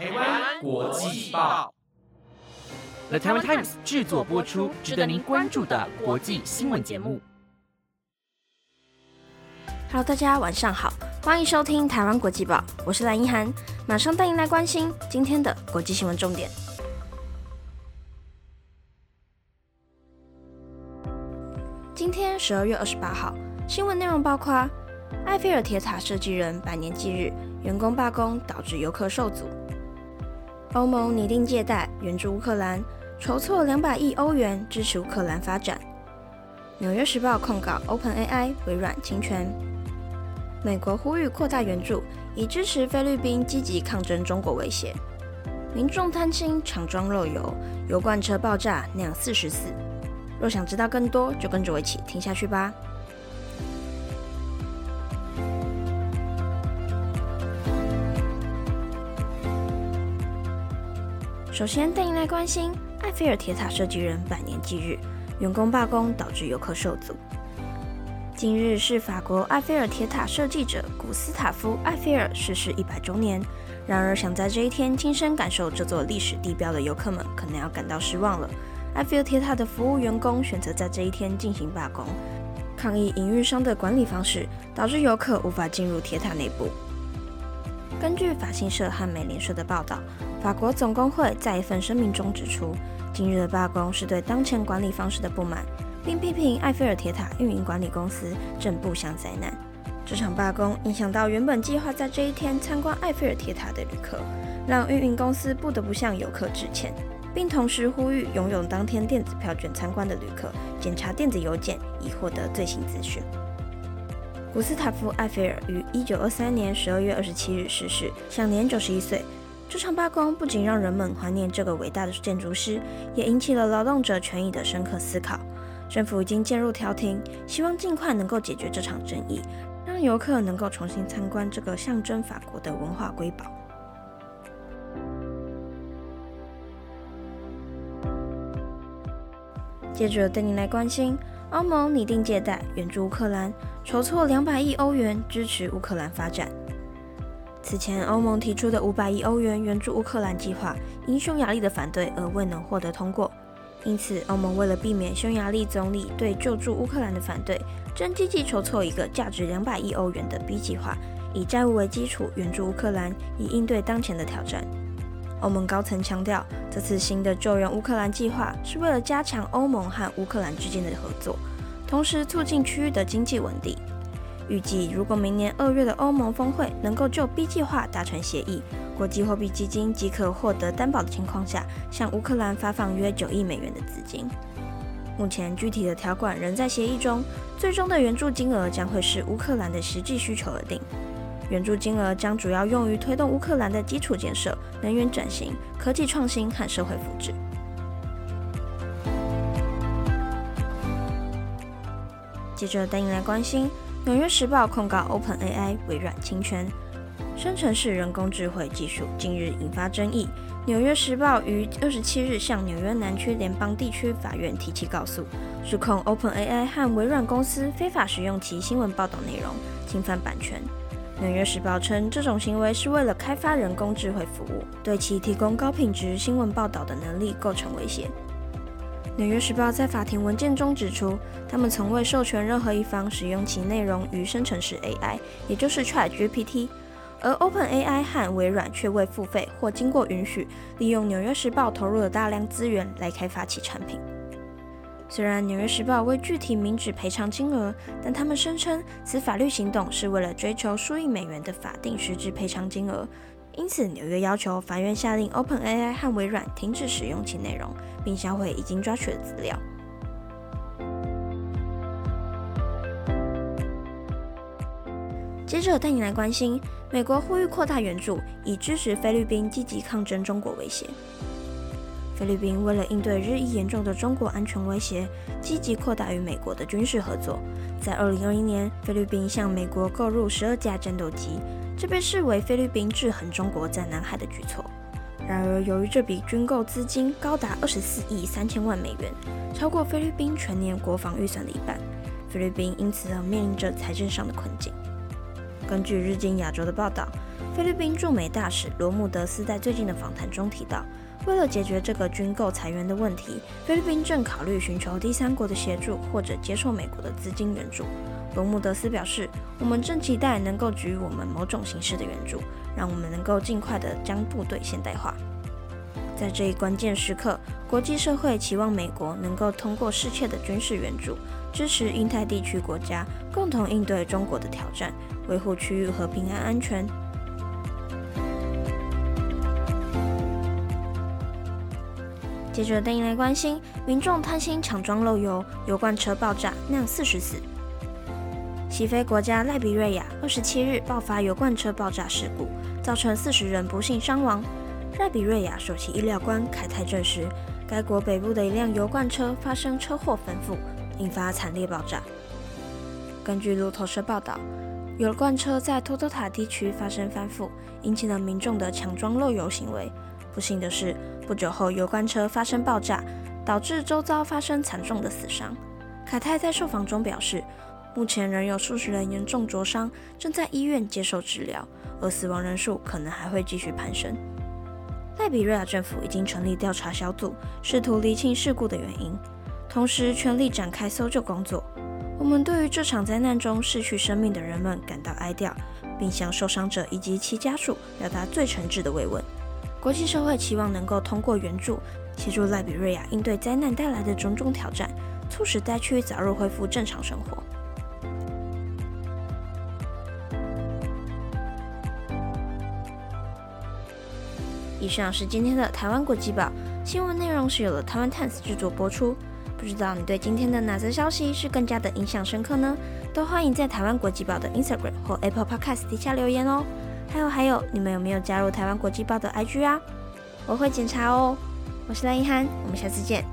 台湾国际报，The Taiwan Times 制作播出，值得您关注的国际新闻节目。Hello，大家晚上好，欢迎收听台湾国际报，我是蓝一涵，马上带您来关心今天的国际新闻重点。今天十二月二十八号，新闻内容包括：埃菲尔铁塔设计人百年忌日，员工罢工导致游客受阻；欧盟拟定借贷援助乌克兰，筹措两百亿欧元支持乌克兰发展；纽约时报控告 OpenAI 微软侵权；美国呼吁扩大援助，以支持菲律宾积极抗争中国威胁；民众贪心抢装漏油，油罐车爆炸酿四十四。若想知道更多，就跟着我一起听下去吧。首先带您来关心埃菲尔铁塔设计人百年忌日，员工罢工导致游客受阻。今日是法国埃菲尔铁塔设计者古斯塔夫·埃菲尔逝世一百周年。然而，想在这一天亲身感受这座历史地标的游客们，可能要感到失望了。埃菲尔铁塔的服务员工选择在这一天进行罢工，抗议营运商的管理方式，导致游客无法进入铁塔内部。根据法新社和美联社的报道，法国总工会在一份声明中指出，今日的罢工是对当前管理方式的不满，并批评埃菲尔铁塔运营管理公司正步向灾难。这场罢工影响到原本计划在这一天参观埃菲尔铁塔的旅客，让运营公司不得不向游客致歉。并同时呼吁拥有当天电子票券参观的旅客检查电子邮件，以获得最新资讯。古斯塔夫·埃菲尔于1923年12月27日逝世，享年91岁。这场罢工不仅让人们怀念这个伟大的建筑师，也引起了劳动者权益的深刻思考。政府已经介入调停，希望尽快能够解决这场争议，让游客能够重新参观这个象征法国的文化瑰宝。接着带您来关心，欧盟拟定借贷援助乌克兰，筹措两百亿欧元支持乌克兰发展。此前，欧盟提出的五百亿欧元援助乌克兰计划，因匈牙利的反对而未能获得通过。因此，欧盟为了避免匈牙利总理对救助乌克兰的反对，正积极筹措一个价值两百亿欧元的 B 计划，以债务为基础援助乌克兰，以应对当前的挑战。欧盟高层强调，这次新的救援乌克兰计划是为了加强欧盟和乌克兰之间的合作，同时促进区域的经济稳定。预计，如果明年二月的欧盟峰会能够就 B 计划达成协议，国际货币基金即可获得担保的情况下，向乌克兰发放约九亿美元的资金。目前，具体的条款仍在协议中，最终的援助金额将会视乌克兰的实际需求而定。援助金额将主要用于推动乌克兰的基础建设、能源转型、科技创新和社会福祉。接着带你来关心，《纽约时报》控告 OpenAI 微软侵权，生成式人工智慧技术近日引发争议。《纽约时报》于二十七日向纽约南区联邦地区法院提起告诉，指控 OpenAI 和微软公司非法使用其新闻报道内容，侵犯版权。《纽约时报》称，这种行为是为了开发人工智慧服务，对其提供高品质新闻报道的能力构成威胁。《纽约时报》在法庭文件中指出，他们从未授权任何一方使用其内容于生成式 AI，也就是 ChatGPT，而 OpenAI 和微软却未付费或经过允许，利用《纽约时报》投入了大量资源来开发其产品。虽然《纽约时报》未具体明指赔偿金额，但他们声称此法律行动是为了追求数亿美元的法定实质赔偿金额。因此，纽约要求法院下令 OpenAI 和微软停止使用其内容，并销毁已经抓取的资料。接着带你来关心，美国呼吁扩大援助，以支持菲律宾积极抗争中国威胁。菲律宾为了应对日益严重的中国安全威胁，积极扩大与美国的军事合作。在2021年，菲律宾向美国购入12架战斗机，这被视为菲律宾制衡中国在南海的举措。然而，由于这笔军购资金高达二十四亿三千万美元，超过菲律宾全年国防预算的一半，菲律宾因此而面临着财政上的困境。根据日经亚洲的报道，菲律宾驻美大使罗姆德斯在最近的访谈中提到，为了解决这个军购裁员的问题，菲律宾正考虑寻求第三国的协助，或者接受美国的资金援助。罗姆德斯表示：“我们正期待能够给予我们某种形式的援助，让我们能够尽快地将部队现代化。”在这一关键时刻，国际社会期望美国能够通过适切的军事援助，支持印太地区国家共同应对中国的挑战，维护区域和平安安全。接着，带您来关心：民众贪心抢装漏油，油罐车爆炸，酿四十死。西非国家赖比瑞亚二十七日爆发油罐车爆炸事故，造成四十人不幸伤亡。赖比瑞亚首席医疗官凯泰证实，该国北部的一辆油罐车发生车祸翻覆，引发惨烈爆炸。根据路透社报道，油罐车在托托塔地区发生翻覆，引起了民众的抢装漏油行为。不幸的是，不久后油罐车发生爆炸，导致周遭发生惨重的死伤。凯泰在受访中表示，目前仍有数十人严重灼伤，正在医院接受治疗，而死亡人数可能还会继续攀升。赖比瑞亚政府已经成立调查小组，试图厘清事故的原因，同时全力展开搜救工作。我们对于这场灾难中失去生命的人们感到哀悼，并向受伤者以及其家属表达最诚挚的慰问。国际社会期望能够通过援助，协助赖比瑞亚应对灾难带来的种种挑战，促使灾区早日恢复正常生活。以上是今天的台湾国际报新闻内容，是由了台湾 Times 制作播出。不知道你对今天的哪则消息是更加的印象深刻呢？都欢迎在台湾国际报的 Instagram 或 Apple Podcast 底下留言哦。还有还有，你们有没有加入台湾国际报的 IG 啊？我会检查哦。我是赖一涵，我们下次见。